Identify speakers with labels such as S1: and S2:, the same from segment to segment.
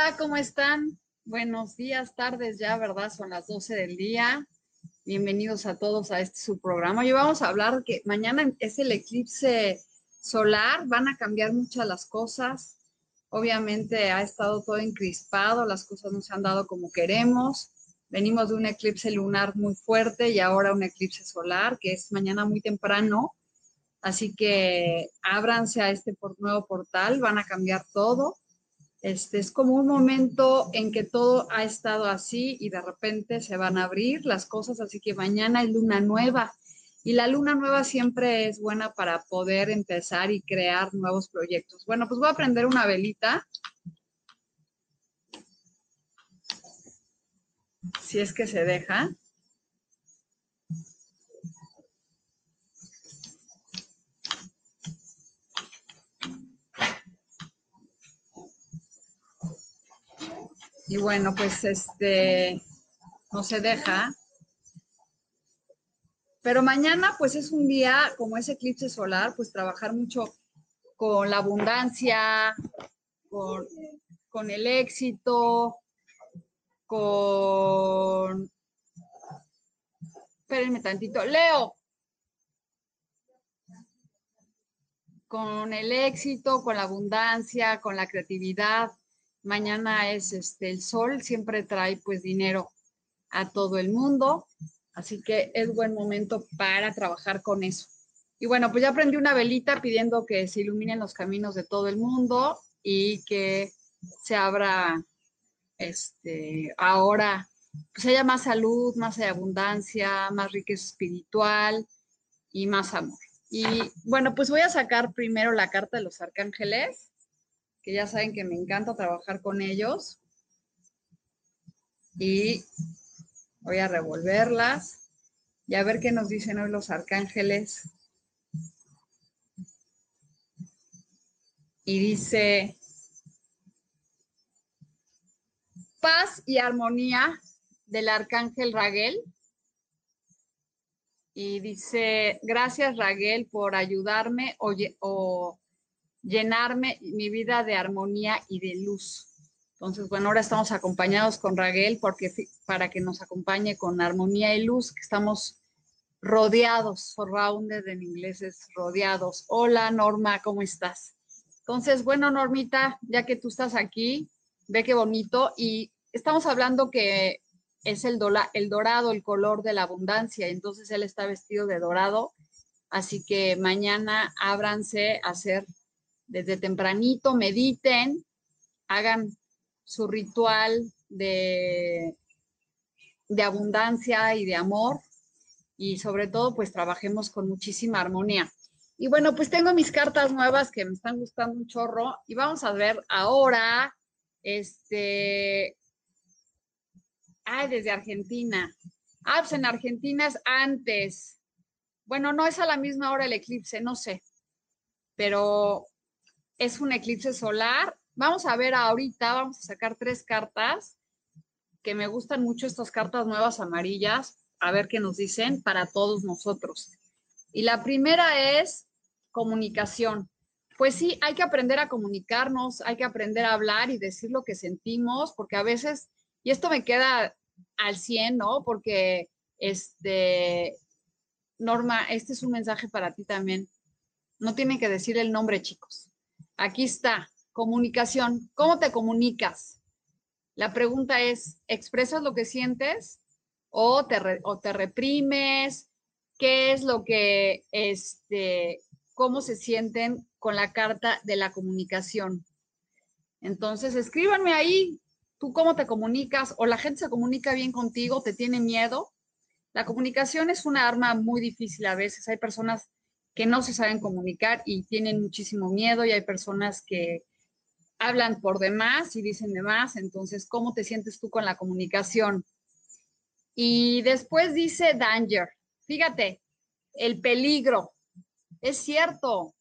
S1: Hola, ¿cómo están? Buenos días, tardes ya, ¿verdad? Son las 12 del día. Bienvenidos a todos a este su programa. Hoy vamos a hablar que mañana es el eclipse solar, van a cambiar muchas las cosas. Obviamente ha estado todo encrispado, las cosas no se han dado como queremos. Venimos de un eclipse lunar muy fuerte y ahora un eclipse solar, que es mañana muy temprano. Así que ábranse a este nuevo portal, van a cambiar todo este, es como un momento en que todo ha estado así y de repente se van a abrir las cosas, así que mañana es luna nueva y la luna nueva siempre es buena para poder empezar y crear nuevos proyectos. Bueno, pues voy a prender una velita. Si es que se deja. Y bueno, pues este no se deja. Pero mañana, pues es un día, como es eclipse solar, pues trabajar mucho con la abundancia, con, con el éxito, con... Espérenme tantito. Leo. Con el éxito, con la abundancia, con la creatividad, Mañana es este el sol, siempre trae pues dinero a todo el mundo, así que es buen momento para trabajar con eso. Y bueno, pues ya prendí una velita pidiendo que se iluminen los caminos de todo el mundo y que se abra este ahora pues haya más salud, más abundancia, más riqueza espiritual y más amor. Y bueno, pues voy a sacar primero la carta de los arcángeles que ya saben que me encanta trabajar con ellos. Y voy a revolverlas y a ver qué nos dicen hoy los arcángeles. Y dice, paz y armonía del arcángel Raguel. Y dice, gracias Raguel por ayudarme o llenarme mi vida de armonía y de luz. Entonces, bueno, ahora estamos acompañados con Raguel porque para que nos acompañe con armonía y luz, que estamos rodeados, surrounded en inglés es rodeados. Hola Norma, ¿cómo estás? Entonces, bueno, Normita, ya que tú estás aquí, ve qué bonito y estamos hablando que es el, el dorado, el color de la abundancia, entonces él está vestido de dorado, así que mañana ábranse a hacer desde tempranito, mediten, hagan su ritual de, de abundancia y de amor y sobre todo pues trabajemos con muchísima armonía. Y bueno, pues tengo mis cartas nuevas que me están gustando un chorro y vamos a ver ahora, este, ay, desde Argentina. Ah, pues en Argentina es antes. Bueno, no es a la misma hora el eclipse, no sé, pero es un eclipse solar. Vamos a ver ahorita, vamos a sacar tres cartas que me gustan mucho estas cartas nuevas amarillas, a ver qué nos dicen para todos nosotros. Y la primera es comunicación. Pues sí, hay que aprender a comunicarnos, hay que aprender a hablar y decir lo que sentimos, porque a veces, y esto me queda al 100, ¿no? Porque, este, Norma, este es un mensaje para ti también. No tienen que decir el nombre, chicos. Aquí está, comunicación. ¿Cómo te comunicas? La pregunta es, ¿expresas lo que sientes o te, o te reprimes? ¿Qué es lo que, este, cómo se sienten con la carta de la comunicación? Entonces, escríbanme ahí, tú cómo te comunicas o la gente se comunica bien contigo, te tiene miedo. La comunicación es una arma muy difícil a veces. Hay personas que no se saben comunicar y tienen muchísimo miedo y hay personas que hablan por demás y dicen demás. Entonces, ¿cómo te sientes tú con la comunicación? Y después dice danger. Fíjate, el peligro. Es cierto.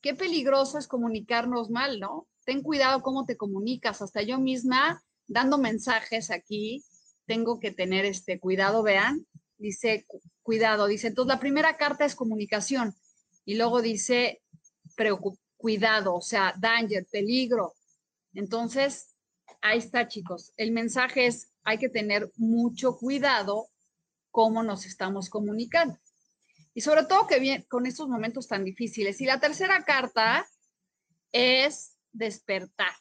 S1: Qué peligroso es comunicarnos mal, ¿no? Ten cuidado cómo te comunicas. Hasta yo misma, dando mensajes aquí, tengo que tener este cuidado, vean. Dice, cuidado, dice. Entonces, la primera carta es comunicación y luego dice cuidado, o sea, danger, peligro. Entonces, ahí está, chicos. El mensaje es, hay que tener mucho cuidado cómo nos estamos comunicando. Y sobre todo que bien, con estos momentos tan difíciles. Y la tercera carta es despertar.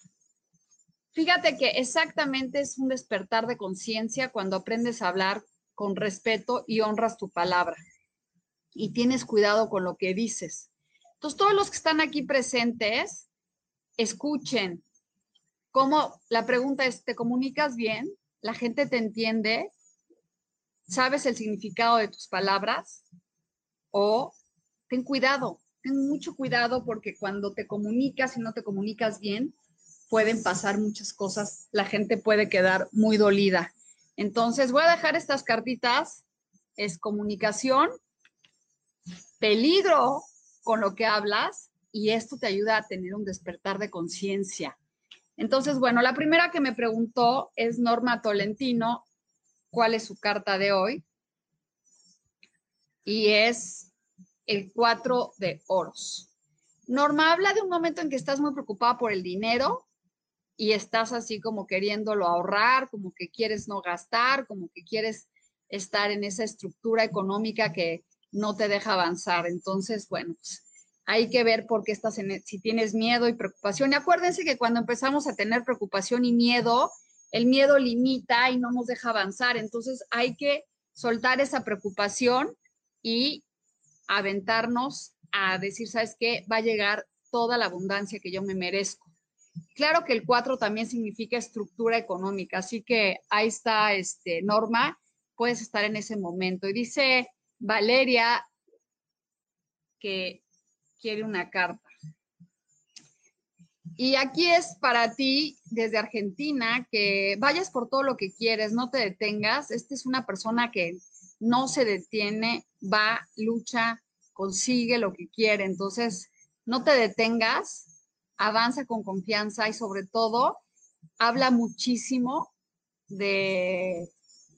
S1: Fíjate que exactamente es un despertar de conciencia cuando aprendes a hablar con respeto y honras tu palabra y tienes cuidado con lo que dices. Entonces, todos los que están aquí presentes, escuchen cómo la pregunta es, ¿te comunicas bien? ¿La gente te entiende? ¿Sabes el significado de tus palabras? O ten cuidado, ten mucho cuidado porque cuando te comunicas y no te comunicas bien, pueden pasar muchas cosas, la gente puede quedar muy dolida. Entonces, voy a dejar estas cartitas, es comunicación peligro con lo que hablas y esto te ayuda a tener un despertar de conciencia. Entonces, bueno, la primera que me preguntó es Norma Tolentino, ¿cuál es su carta de hoy? Y es el cuatro de oros. Norma habla de un momento en que estás muy preocupada por el dinero y estás así como queriéndolo ahorrar, como que quieres no gastar, como que quieres estar en esa estructura económica que, no te deja avanzar. Entonces, bueno, pues, hay que ver por qué estás en, e, si tienes miedo y preocupación. Y acuérdense que cuando empezamos a tener preocupación y miedo, el miedo limita y no nos deja avanzar. Entonces, hay que soltar esa preocupación y aventarnos a decir, ¿sabes qué? Va a llegar toda la abundancia que yo me merezco. Claro que el 4 también significa estructura económica, así que ahí está este norma, puedes estar en ese momento. Y dice Valeria, que quiere una carta. Y aquí es para ti, desde Argentina, que vayas por todo lo que quieres, no te detengas. Esta es una persona que no se detiene, va, lucha, consigue lo que quiere. Entonces, no te detengas, avanza con confianza y sobre todo, habla muchísimo de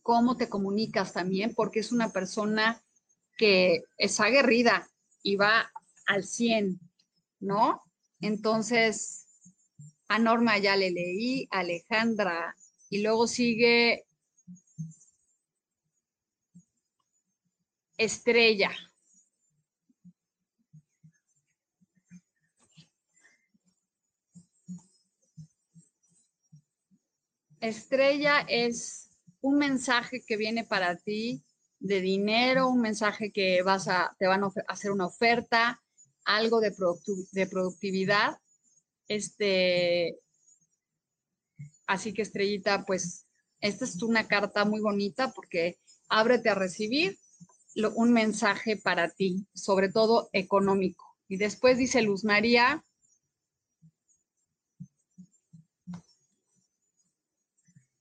S1: cómo te comunicas también, porque es una persona que es aguerrida y va al 100, ¿no? Entonces, a Norma ya le leí, Alejandra, y luego sigue Estrella. Estrella es un mensaje que viene para ti de dinero, un mensaje que vas a, te van a hacer una oferta, algo de, de productividad. Este, así que estrellita, pues esta es una carta muy bonita porque ábrete a recibir un mensaje para ti, sobre todo económico. Y después dice Luz María,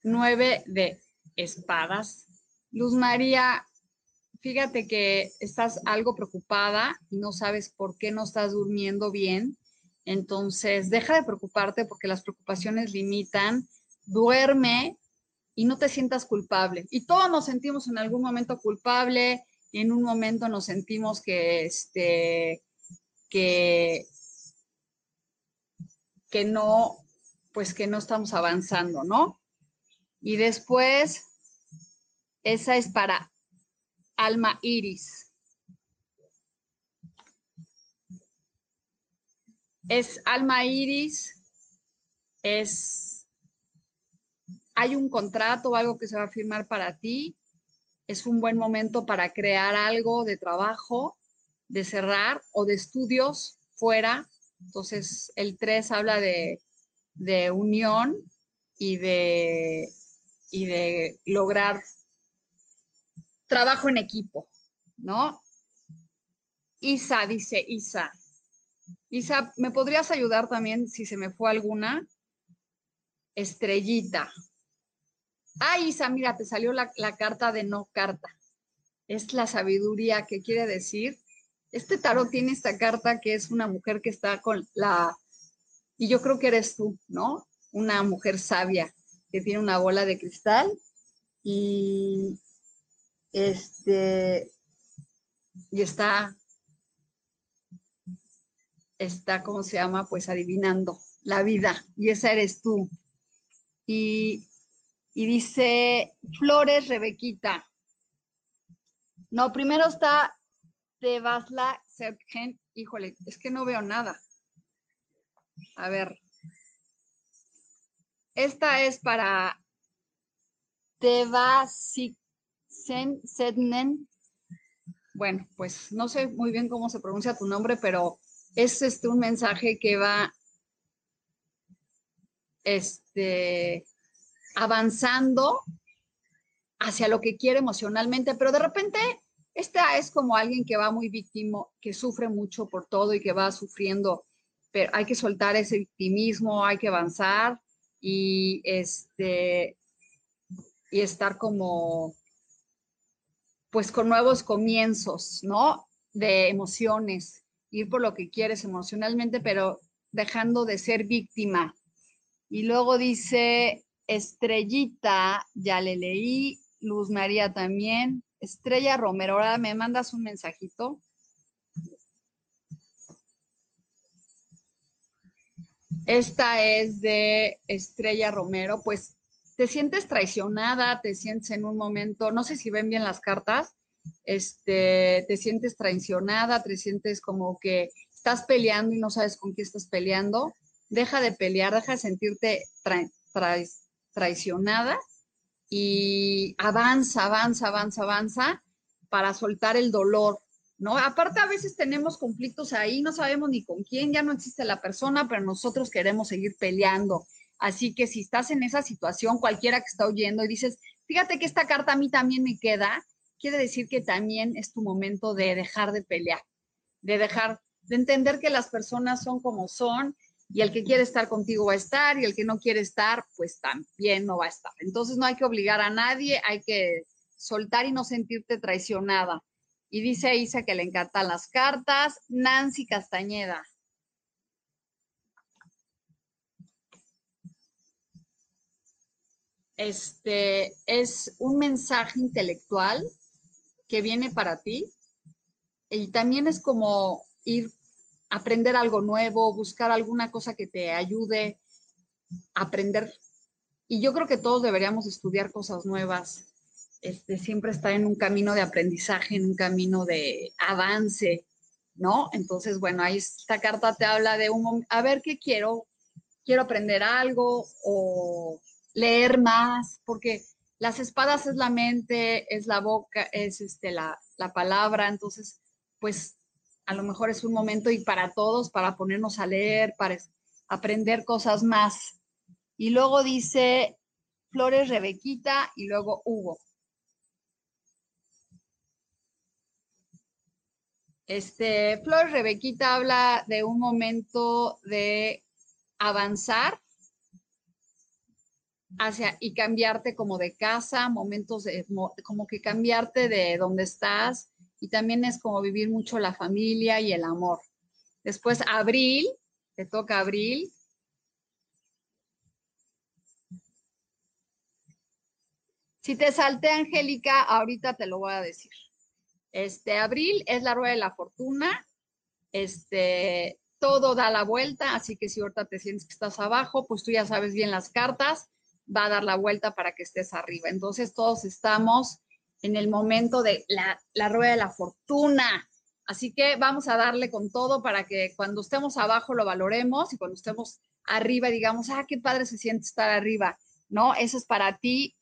S1: nueve de espadas. Luz María, fíjate que estás algo preocupada y no sabes por qué no estás durmiendo bien. Entonces, deja de preocuparte porque las preocupaciones limitan. Duerme y no te sientas culpable. Y todos nos sentimos en algún momento culpable y en un momento nos sentimos que, este, que, que no, pues que no estamos avanzando, ¿no? Y después esa es para alma iris. Es alma iris, es hay un contrato o algo que se va a firmar para ti. Es un buen momento para crear algo de trabajo, de cerrar o de estudios fuera. Entonces, el 3 habla de, de unión y de, y de lograr trabajo en equipo, ¿no? Isa dice, Isa. Isa, ¿me podrías ayudar también si se me fue alguna? Estrellita. Ah, Isa, mira, te salió la, carta de no carta. Es la sabiduría que quiere decir. Este tarot tiene esta carta que es una mujer que está con la, y yo creo que eres tú, ¿no? Una mujer sabia que tiene una bola de cristal y este, y está, está, ¿cómo se llama? Pues adivinando la vida, y esa eres tú. Y, y dice, Flores Rebequita. No, primero está Tebasla Sergen. Híjole, es que no veo nada. A ver. Esta es para Tebasik Sednen. Bueno, pues no sé muy bien cómo se pronuncia tu nombre, pero es este un mensaje que va este, avanzando hacia lo que quiere emocionalmente, pero de repente esta es como alguien que va muy víctima, que sufre mucho por todo y que va sufriendo, pero hay que soltar ese victimismo, hay que avanzar y este y estar como pues con nuevos comienzos, ¿no? De emociones, ir por lo que quieres emocionalmente, pero dejando de ser víctima. Y luego dice Estrellita, ya le leí, Luz María también, Estrella Romero, ahora me mandas un mensajito. Esta es de Estrella Romero, pues te sientes traicionada, te sientes en un momento, no sé si ven bien las cartas, este, te sientes traicionada, te sientes como que estás peleando y no sabes con qué estás peleando, deja de pelear, deja de sentirte traicionada y avanza, avanza, avanza, avanza para soltar el dolor, ¿no? Aparte a veces tenemos conflictos ahí, no sabemos ni con quién, ya no existe la persona, pero nosotros queremos seguir peleando Así que si estás en esa situación, cualquiera que está oyendo y dices, fíjate que esta carta a mí también me queda, quiere decir que también es tu momento de dejar de pelear, de dejar, de entender que las personas son como son y el que quiere estar contigo va a estar y el que no quiere estar, pues también no va a estar. Entonces no hay que obligar a nadie, hay que soltar y no sentirte traicionada. Y dice Isa que le encantan las cartas. Nancy Castañeda. Este es un mensaje intelectual que viene para ti y también es como ir a aprender algo nuevo, buscar alguna cosa que te ayude a aprender. Y yo creo que todos deberíamos estudiar cosas nuevas, este, siempre estar en un camino de aprendizaje, en un camino de avance, ¿no? Entonces, bueno, ahí esta carta te habla de un, a ver qué quiero, quiero aprender algo o leer más, porque las espadas es la mente, es la boca, es este, la, la palabra, entonces, pues a lo mejor es un momento y para todos, para ponernos a leer, para aprender cosas más. Y luego dice Flores Rebequita y luego Hugo. Este, Flores Rebequita habla de un momento de avanzar hacia y cambiarte como de casa, momentos de, como que cambiarte de donde estás y también es como vivir mucho la familia y el amor. Después abril, te toca abril. Si te salté, Angélica, ahorita te lo voy a decir. Este abril es la rueda de la fortuna. Este, todo da la vuelta, así que si ahorita te sientes que estás abajo, pues tú ya sabes bien las cartas va a dar la vuelta para que estés arriba. Entonces todos estamos en el momento de la, rueda de la fortuna. Así que vamos a darle con todo para que cuando estemos abajo lo valoremos y cuando estemos arriba digamos, ah, qué padre se siente estar arriba. ¿no? Eso es para ti.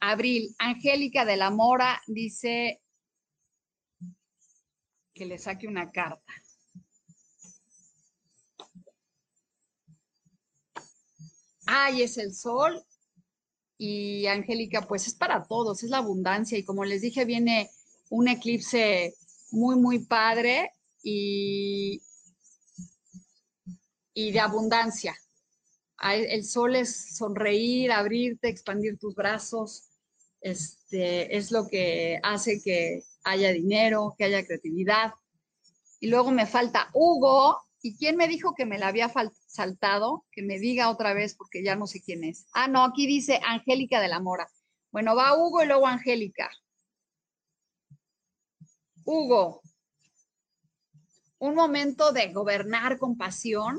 S1: Abril, Angélica de la Mora dice que le saque una carta. Ay, es el sol. Y Angélica, pues es para todos, es la abundancia. Y como les dije, viene un eclipse muy, muy padre y, y de abundancia. El sol es sonreír, abrirte, expandir tus brazos. Este, es lo que hace que haya dinero, que haya creatividad. Y luego me falta Hugo. ¿Y quién me dijo que me la había saltado? Que me diga otra vez porque ya no sé quién es. Ah, no, aquí dice Angélica de la Mora. Bueno, va Hugo y luego Angélica. Hugo, un momento de gobernar con pasión,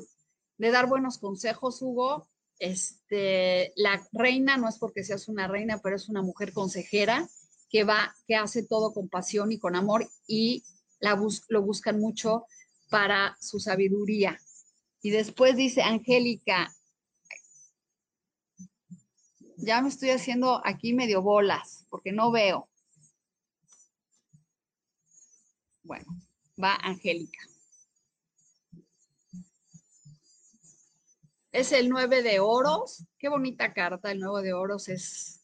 S1: de dar buenos consejos, Hugo. Este, la reina no es porque seas una reina, pero es una mujer consejera que va, que hace todo con pasión y con amor y la lo buscan mucho para su sabiduría. Y después dice Angélica, ya me estoy haciendo aquí medio bolas porque no veo. Bueno, va Angélica. Es el 9 de oros. Qué bonita carta. El 9 de oros es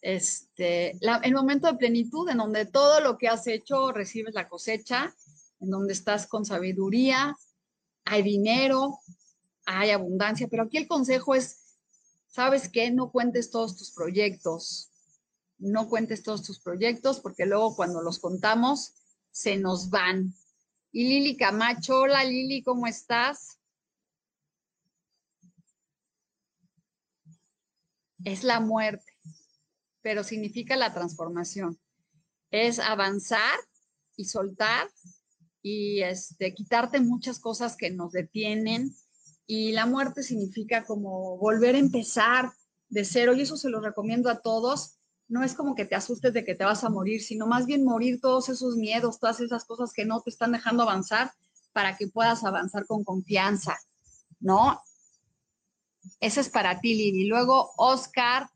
S1: este, el momento de plenitud en donde todo lo que has hecho recibes la cosecha, en donde estás con sabiduría, hay dinero, hay abundancia. Pero aquí el consejo es, ¿sabes qué? No cuentes todos tus proyectos. No cuentes todos tus proyectos porque luego cuando los contamos se nos van. Y Lili Camacho, hola Lili, ¿cómo estás? Es la muerte, pero significa la transformación. Es avanzar y soltar y este, quitarte muchas cosas que nos detienen. Y la muerte significa como volver a empezar de cero. Y eso se lo recomiendo a todos no es como que te asustes de que te vas a morir, sino más bien morir todos esos miedos, todas esas cosas que no te están dejando avanzar para que puedas avanzar con confianza, ¿no? Ese es para ti, Lili. Luego, Oscar.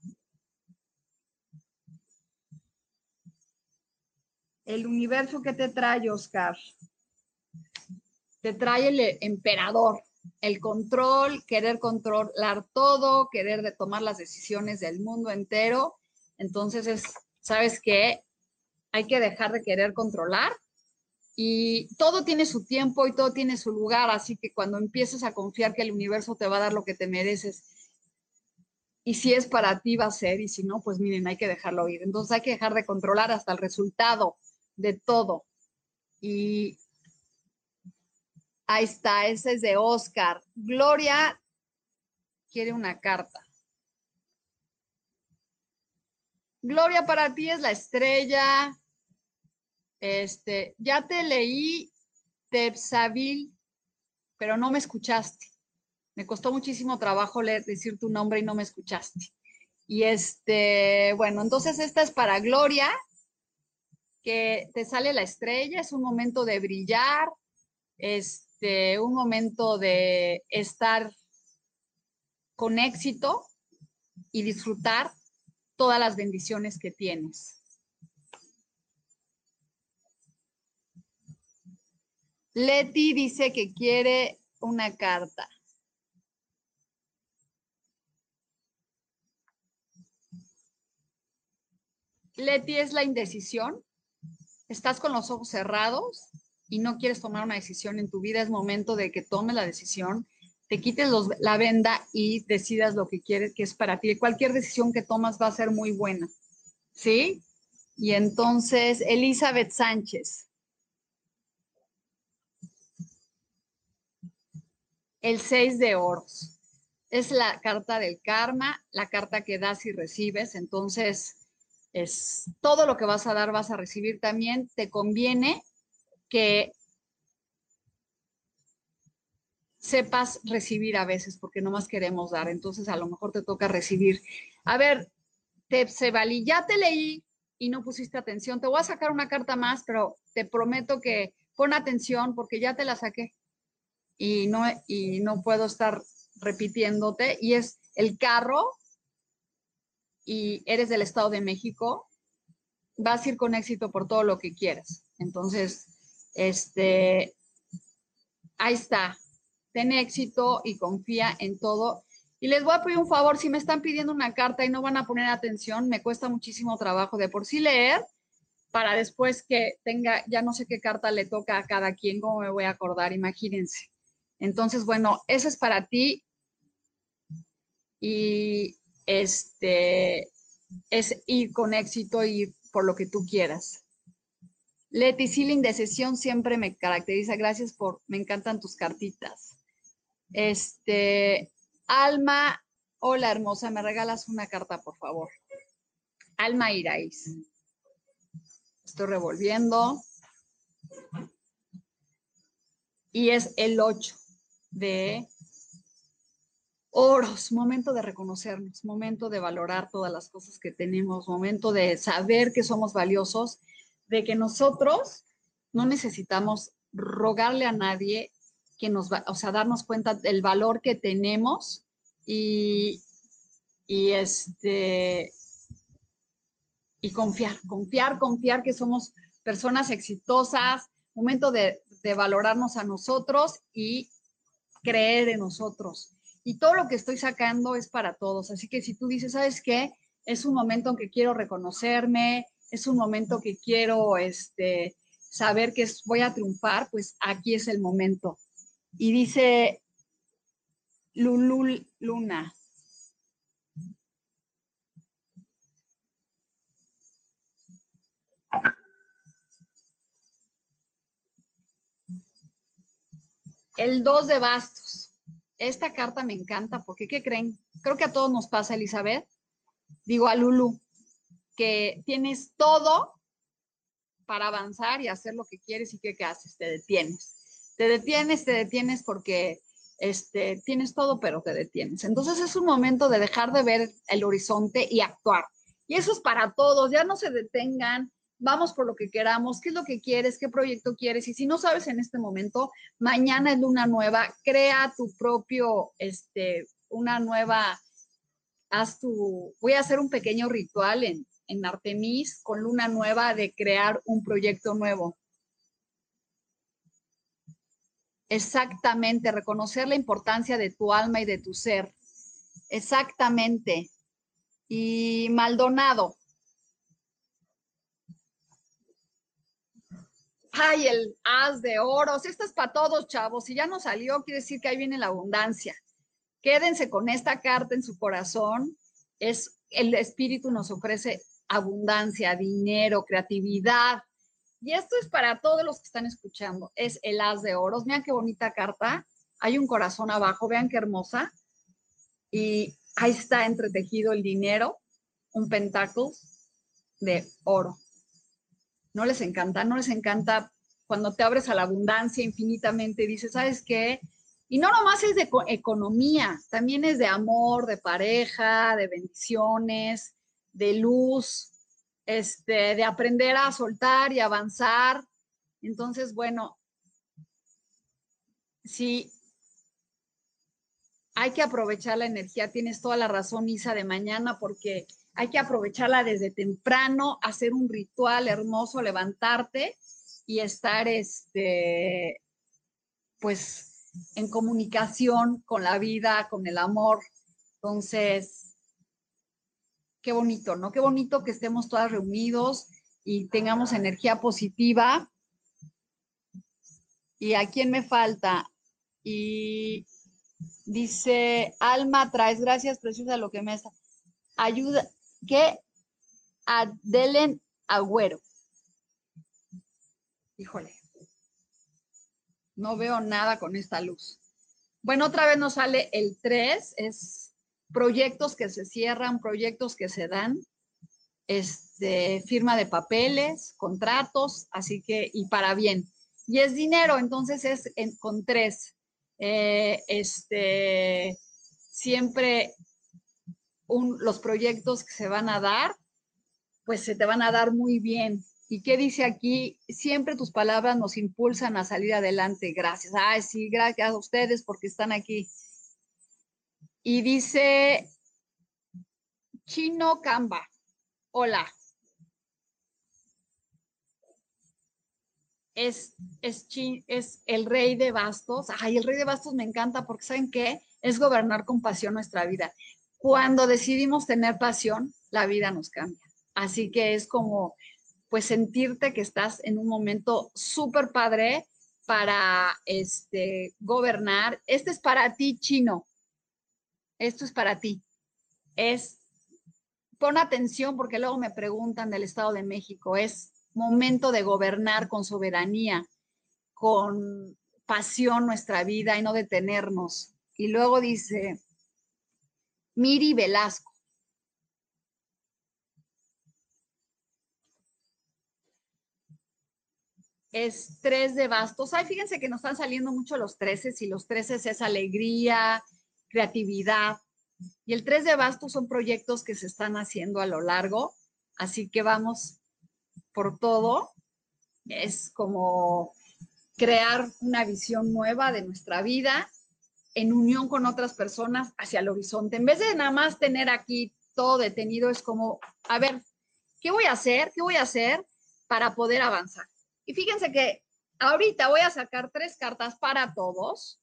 S1: El universo que te trae, Oscar. Te trae el emperador, el control, querer controlar todo, querer tomar las decisiones del mundo entero entonces es, ¿sabes qué? Hay que dejar de querer controlar y todo tiene su tiempo y todo tiene su lugar, así que cuando empieces a confiar que el universo te va a dar lo que te mereces, y si es para ti va a ser, y si no, pues miren, hay que dejarlo ir. Entonces hay que dejar de controlar hasta el resultado de todo. Y ahí está, ese es de Oscar. Gloria quiere una carta. Gloria para ti es la estrella. Este, ya te leí Tepsabil, pero no me escuchaste. Me costó muchísimo trabajo leer, decir tu nombre y no me escuchaste. Y este, bueno, entonces esta es para Gloria, que te sale la estrella, es un momento de brillar, este, un momento de estar con éxito y disfrutar todas las bendiciones que tienes. Leti dice que quiere una carta. Leti es la indecisión. Estás con los ojos cerrados y no quieres tomar una decisión en tu vida. Es momento de que tomes la decisión te quites la venda y decidas lo que quieres, que es para ti. Cualquier decisión que tomas va a ser muy buena. ¿Sí? Y entonces, Elizabeth Sánchez. El seis de oros. Es la carta del karma, la carta que das y recibes. Entonces, es todo lo que vas a dar, vas a recibir también. Te conviene que sepas recibir a veces, porque no más queremos dar, entonces a lo mejor te toca recibir. A ver, Tepsebali, ya te leí y no pusiste atención, te voy a sacar una carta más, pero te prometo que pon atención porque ya te la saqué y no, y no puedo estar repitiéndote, y es el carro y eres del Estado de México, vas a ir con éxito por todo lo que quieras. Entonces, este, ahí está. Ten éxito y confía en todo. Y les voy a pedir un favor, si me están pidiendo una carta y no van a poner atención, me cuesta muchísimo trabajo de por sí leer para después que tenga, ya no sé qué carta le toca a cada quien, cómo me voy a acordar, imagínense. Entonces, bueno, eso es para ti. Y este es ir con éxito y por lo que tú quieras. Leti Sealing de sesión siempre me caracteriza. Gracias por, me encantan tus cartitas. Este, Alma, hola hermosa, me regalas una carta, por favor. Alma Iraís. Estoy revolviendo. Y es el 8 de oros, momento de reconocernos, momento de valorar todas las cosas que tenemos, momento de saber que somos valiosos, de que nosotros no necesitamos rogarle a nadie que nos va, o sea, darnos cuenta del valor que tenemos y, y este y confiar, confiar, confiar que somos personas exitosas, momento de, de valorarnos a nosotros y creer en nosotros y todo lo que estoy sacando es para todos. Así que si tú dices, ¿sabes qué? Es un momento en que quiero reconocerme, es un momento que quiero este, saber que voy a triunfar, pues aquí es el momento. Y dice Lulul Luna. El dos de bastos esta carta me encanta porque, ¿qué creen? Creo que a todos nos pasa, Elizabeth. Digo a Lulu, que tienes todo para avanzar y hacer lo que quieres y ¿qué, qué haces? Te detienes. Te detienes, te detienes porque este, tienes todo, pero te detienes. Entonces es un momento de dejar de ver el horizonte y actuar. Y eso es para todos, ya no se detengan, vamos por lo que queramos, qué es lo que quieres, qué proyecto quieres. Y si no sabes en este momento, mañana es luna nueva, crea tu propio, este, una nueva, haz tu, voy a hacer un pequeño ritual en, en Artemis con luna nueva de crear un proyecto nuevo. Exactamente, reconocer la importancia de tu alma y de tu ser. Exactamente. Y Maldonado, ay, el as de oros, esto es para todos, chavos. Si ya no salió, quiere decir que ahí viene la abundancia. Quédense con esta carta en su corazón. Es el espíritu nos ofrece abundancia, dinero, creatividad. Y esto es para todos los que están escuchando. Es el as de oros. Vean qué bonita carta. Hay un corazón abajo, vean qué hermosa. Y ahí está entretejido el dinero, un pentáculo de oro. ¿No les encanta? ¿No les encanta cuando te abres a la abundancia infinitamente? Dices, ¿sabes qué? Y no nomás es de economía, también es de amor, de pareja, de bendiciones, de luz, este, de aprender a soltar y avanzar. Entonces, bueno, sí, hay que aprovechar la energía. Tienes toda la razón, Isa, de mañana, porque hay que aprovecharla desde temprano, hacer un ritual hermoso, levantarte y estar, este, pues, en comunicación con la vida, con el amor. Entonces, qué bonito, ¿no? Qué bonito que estemos todas reunidos y tengamos energía positiva. ¿Y a quién me falta? Y dice, Alma, traes, gracias, preciosa, lo que me está. Ayuda, que Adelen Agüero. Híjole, no veo nada con esta luz. Bueno, otra vez nos sale el 3, es proyectos que se cierran, proyectos que se dan, este, firma de papeles, contratos, así que, y para bien. Y es dinero, entonces es con tres. Eh, este, siempre los proyectos que se van a dar, pues se te van a dar muy bien. ¿Y qué dice aquí? Siempre tus palabras nos impulsan a salir adelante. Gracias. Ay, sí, gracias a ustedes porque están aquí. Y dice, Chino Camba. Hola. Es, es, es el rey de bastos. Ay, el rey de bastos me encanta porque ¿saben qué? Es gobernar con pasión nuestra vida. Cuando decidimos tener pasión, la vida nos cambia. Así que es como, pues, sentirte que estás en un momento súper padre para este, gobernar. Este es para ti, chino. Esto es para ti. Es, pon atención porque luego me preguntan del Estado de México. Es momento de gobernar con soberanía, con pasión nuestra vida y no detenernos. Y luego dice, Miri Velasco. es tres de bastos. Ay, fíjense que nos están saliendo mucho los treces y los treces es alegría, creatividad. Y el tres de bastos son proyectos que se están haciendo a lo largo, así que vamos por todo. Es como crear una visión nueva de nuestra vida en unión con otras personas hacia el horizonte. En vez de nada más tener aquí todo detenido, es como, a ver, ¿qué voy a hacer? ¿Qué voy a hacer para poder avanzar? Y fíjense que ahorita voy a sacar tres cartas para todos.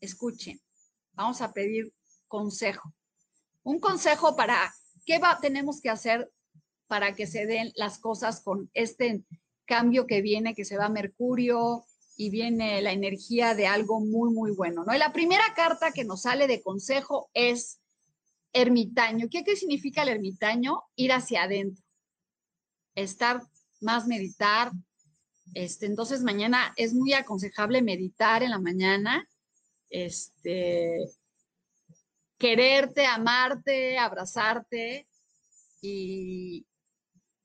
S1: Escuchen, vamos a pedir consejo. Un consejo para qué va, tenemos que hacer para que se den las cosas con este cambio que viene, que se va Mercurio y viene la energía de algo muy, muy bueno, ¿no? La primera carta que nos sale de consejo es ermitaño. ¿Qué, qué significa el ermitaño? Ir hacia adentro, estar más meditar, este, entonces mañana es muy aconsejable meditar en la mañana, este, quererte, amarte, abrazarte y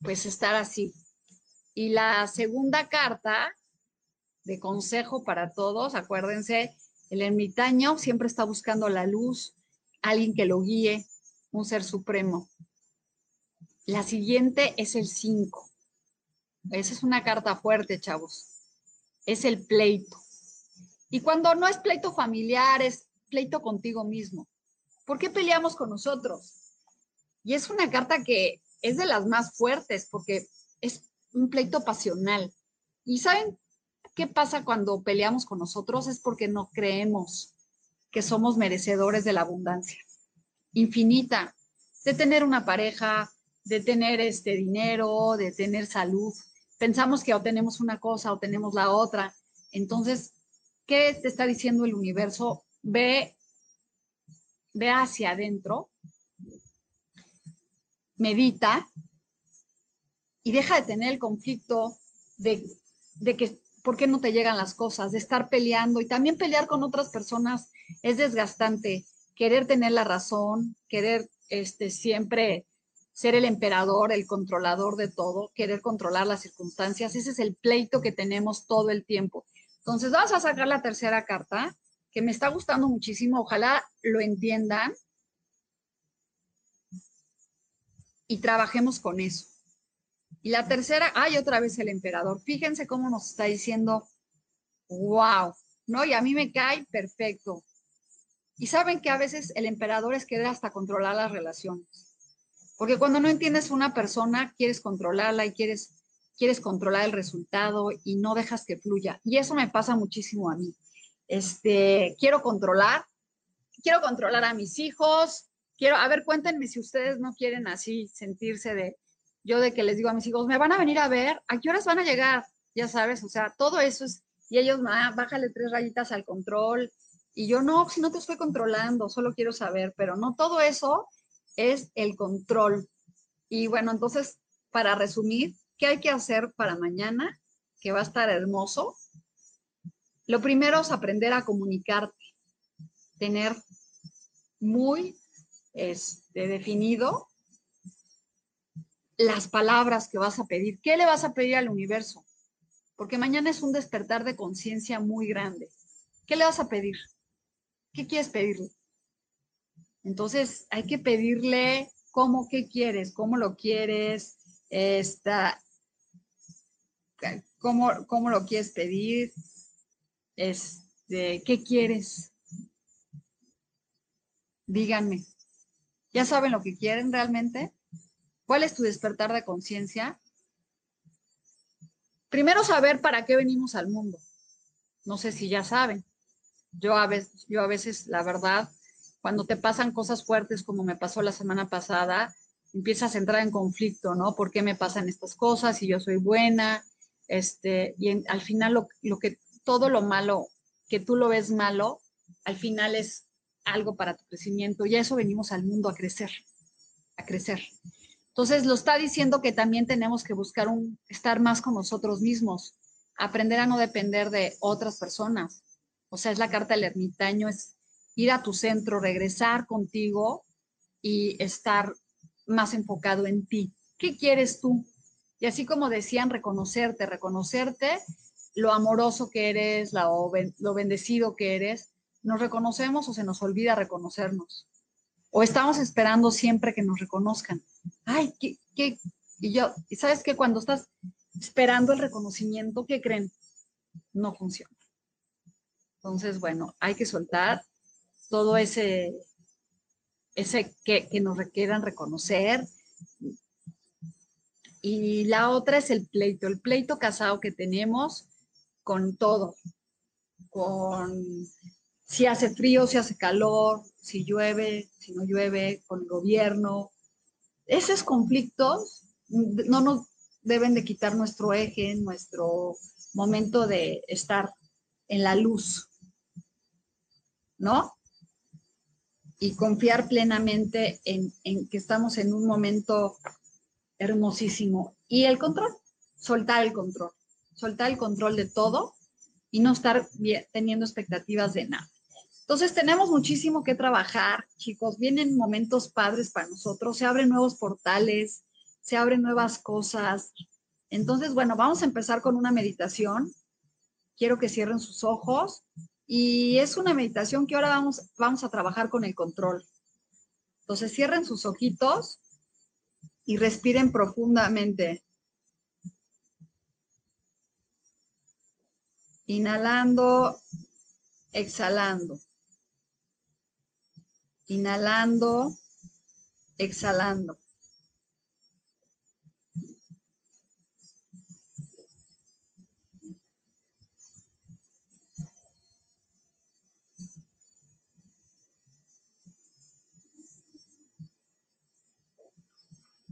S1: pues estar así. Y la segunda carta de consejo para todos, acuérdense, el ermitaño siempre está buscando la luz, alguien que lo guíe, un ser supremo. La siguiente es el 5. Esa es una carta fuerte, chavos. Es el pleito. Y cuando no es pleito familiar, es pleito contigo mismo. ¿Por qué peleamos con nosotros? Y es una carta que es de las más fuertes porque es un pleito pasional. ¿Y saben qué pasa cuando peleamos con nosotros? Es porque no creemos que somos merecedores de la abundancia infinita, de tener una pareja, de tener este dinero, de tener salud, pensamos que o tenemos una cosa o tenemos la otra. Entonces, ¿qué te está diciendo el universo? Ve, ve hacia adentro, medita y deja de tener el conflicto de, de que por qué no te llegan las cosas, de estar peleando y también pelear con otras personas es desgastante. Querer tener la razón, querer este, siempre ser el emperador, el controlador de todo, querer controlar las circunstancias. Ese es el pleito que tenemos todo el tiempo. Entonces, vamos a sacar la tercera carta, que me está gustando muchísimo. Ojalá lo entiendan y trabajemos con eso. Y la tercera, hay otra vez el emperador. Fíjense cómo nos está diciendo, wow, ¿no? Y a mí me cae perfecto. Y saben que a veces el emperador es querer hasta controlar las relaciones. Porque cuando no entiendes una persona, quieres controlarla y quieres, quieres controlar el resultado y no dejas que fluya. Y eso me pasa muchísimo a mí. Este, quiero controlar, quiero controlar a mis hijos, quiero, a ver, cuéntenme si ustedes no quieren así sentirse de, yo de que les digo a mis hijos, me van a venir a ver, ¿a qué horas van a llegar? Ya sabes, o sea, todo eso es, y ellos, ah, bájale tres rayitas al control, y yo no, si no te estoy controlando, solo quiero saber, pero no todo eso es el control. Y bueno, entonces, para resumir, ¿qué hay que hacer para mañana? Que va a estar hermoso. Lo primero es aprender a comunicarte, tener muy este, definido las palabras que vas a pedir. ¿Qué le vas a pedir al universo? Porque mañana es un despertar de conciencia muy grande. ¿Qué le vas a pedir? ¿Qué quieres pedirle? Entonces hay que pedirle cómo, qué quieres, cómo lo quieres, esta, cómo, cómo lo quieres pedir, este, qué quieres. Díganme. ¿Ya saben lo que quieren realmente? ¿Cuál es tu despertar de conciencia? Primero saber para qué venimos al mundo. No sé si ya saben. Yo a veces, yo a veces la verdad, cuando te pasan cosas fuertes como me pasó la semana pasada, empiezas a entrar en conflicto, ¿no? ¿Por qué me pasan estas cosas si yo soy buena? Este, y al final lo, lo que, todo lo malo que tú lo ves malo, al final es algo para tu crecimiento. Y a eso venimos al mundo a crecer, a crecer. Entonces lo está diciendo que también tenemos que buscar un, estar más con nosotros mismos, aprender a no depender de otras personas. O sea, es la carta del ermitaño, es ir a tu centro, regresar contigo y estar más enfocado en ti. ¿Qué quieres tú? Y así como decían, reconocerte, reconocerte lo amoroso que eres, lo, bendecido que eres, nos reconocemos o se nos olvida reconocernos. O estamos esperando siempre que nos reconozcan. Ay, ¿qué, qué? Y yo, ¿y sabes que cuando estás esperando el reconocimiento, ¿qué creen? No funciona. Entonces, bueno, hay que soltar todo ese, ese que, que nos requieran reconocer. Y la otra es el pleito, el pleito casado que tenemos con todo, con si hace frío, si hace calor, si llueve, si no llueve, con el gobierno. Esos conflictos no nos deben de quitar nuestro eje, nuestro momento de estar en la luz, ¿no? Y confiar plenamente en, en que estamos en un momento hermosísimo. Y el control, soltar el control soltar el control de todo y no estar teniendo expectativas de nada. Entonces tenemos muchísimo que trabajar, chicos. Vienen momentos padres para nosotros, se abren nuevos portales, se abren nuevas cosas. Entonces, bueno, vamos a empezar con una meditación. Quiero que cierren sus ojos y es una meditación que ahora vamos, vamos a trabajar con el control. Entonces, cierren sus ojitos y respiren profundamente. Inhalando, exhalando. Inhalando, exhalando.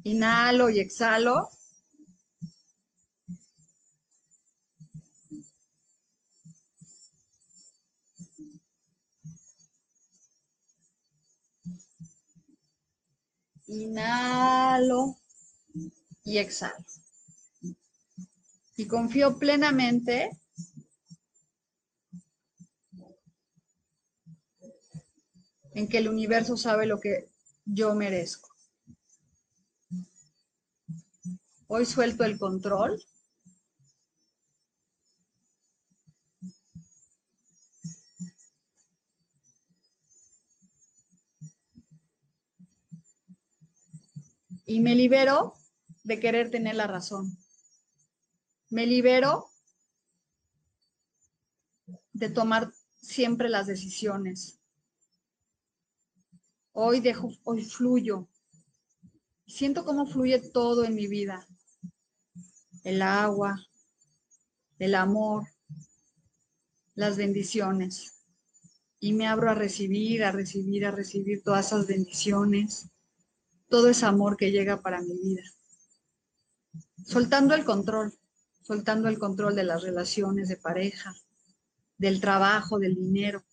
S1: Inhalo y exhalo. Inhalo y exhalo. Y confío plenamente en que el universo sabe lo que yo merezco. Hoy suelto el control y me libero de querer tener la razón. Me libero de tomar siempre las decisiones. Hoy dejo, hoy fluyo. Siento cómo fluye todo en mi vida. El agua, el amor, las bendiciones. Y me abro a recibir, a recibir, a recibir todas esas bendiciones todo ese amor que llega para mi vida. Soltando el control, soltando el control de las relaciones de pareja, del trabajo, del dinero,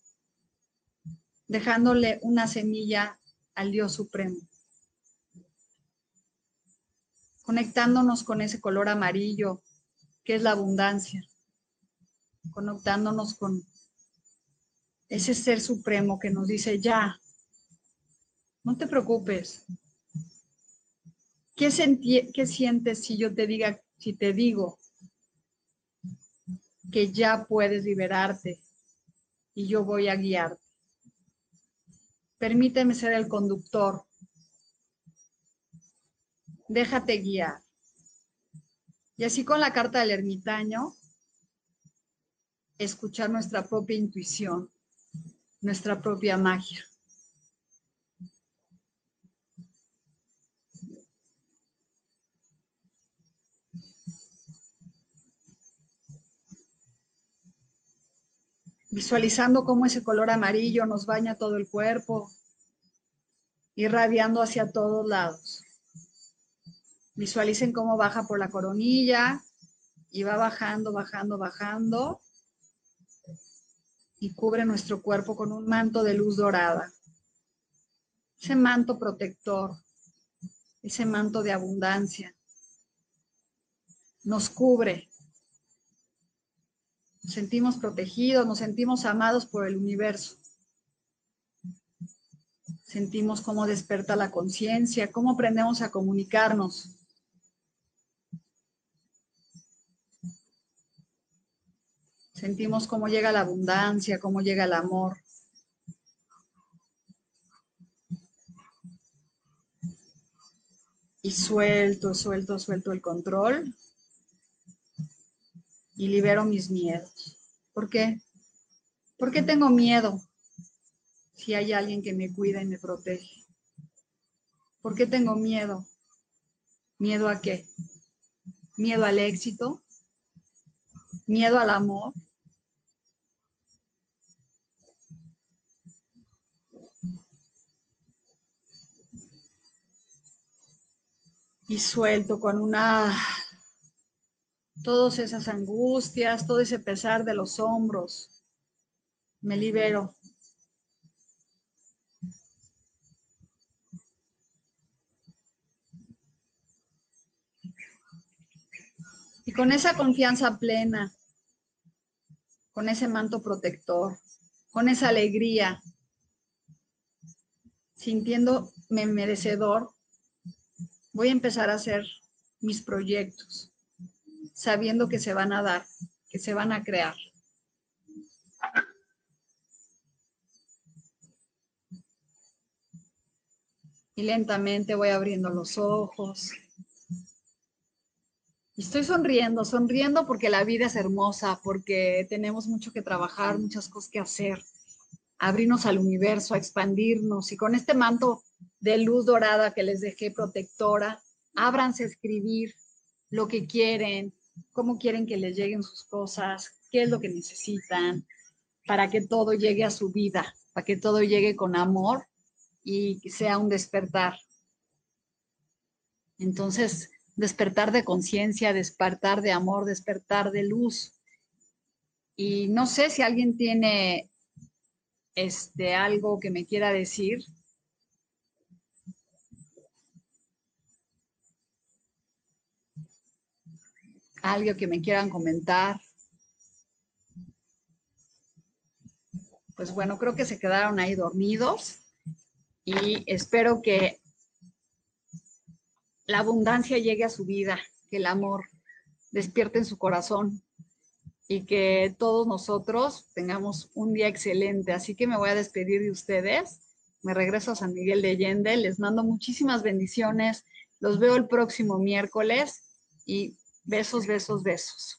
S1: dejándole una semilla al Dios Supremo. Conectándonos con ese color amarillo que es la abundancia, conectándonos con ese ser supremo que nos dice, ya, no te preocupes, ¿Qué, sientes si yo te diga, si te digo que ya puedes liberarte y yo voy a guiarte? Permíteme ser el conductor déjate guiar. Y así con la carta del ermitaño, escuchar nuestra propia intuición, nuestra propia magia. Visualizando cómo ese color amarillo nos baña todo el cuerpo, irradiando hacia todos lados. Visualicen cómo baja por la coronilla y va bajando, bajando, bajando y cubre nuestro cuerpo con un manto de luz dorada. Ese manto protector, ese manto de abundancia, nos cubre. Nos sentimos protegidos, nos sentimos amados por el universo. Sentimos cómo desperta la conciencia, cómo aprendemos a comunicarnos. Sentimos cómo llega la abundancia, cómo llega el amor. Y suelto, suelto, suelto el control. Y libero mis miedos. ¿Por qué? ¿Por qué tengo miedo si hay alguien que me cuida y me protege? ¿Por qué tengo miedo? ¿Miedo a qué? ¿Miedo al éxito? ¿Miedo al amor? Y suelto con una todas esas angustias, todo ese pesar de los hombros. Me libero. Y con esa confianza plena, con ese manto protector, con esa alegría, sintiéndome merecedor, voy a empezar a hacer mis proyectos, sabiendo que se van a dar, que se van a crear. Y lentamente voy abriendo los ojos. Y estoy sonriendo, sonriendo porque la vida es hermosa, porque tenemos mucho que trabajar, muchas cosas que hacer, abrirnos al universo, a expandirnos. Y con este manto de luz dorada que les dejé protectora. Ábranse a escribir lo que quieren, cómo quieren que les lleguen sus cosas, qué es lo que necesitan, para que todo llegue a su vida, para que todo llegue con amor y sea un despertar. Entonces, despertar de conciencia, despertar de amor, despertar de luz. Y no sé si alguien tiene este algo que me quiera decir, algo que me quieran comentar. Pues bueno, creo que se quedaron ahí dormidos y espero que la abundancia llegue a su vida, que el amor despierte en su corazón y que todos nosotros tengamos un día excelente. Así que me voy a despedir de ustedes. Me regreso a San Miguel de Allende. Les mando muchísimas bendiciones. Los veo el próximo miércoles y Besos, besos, besos.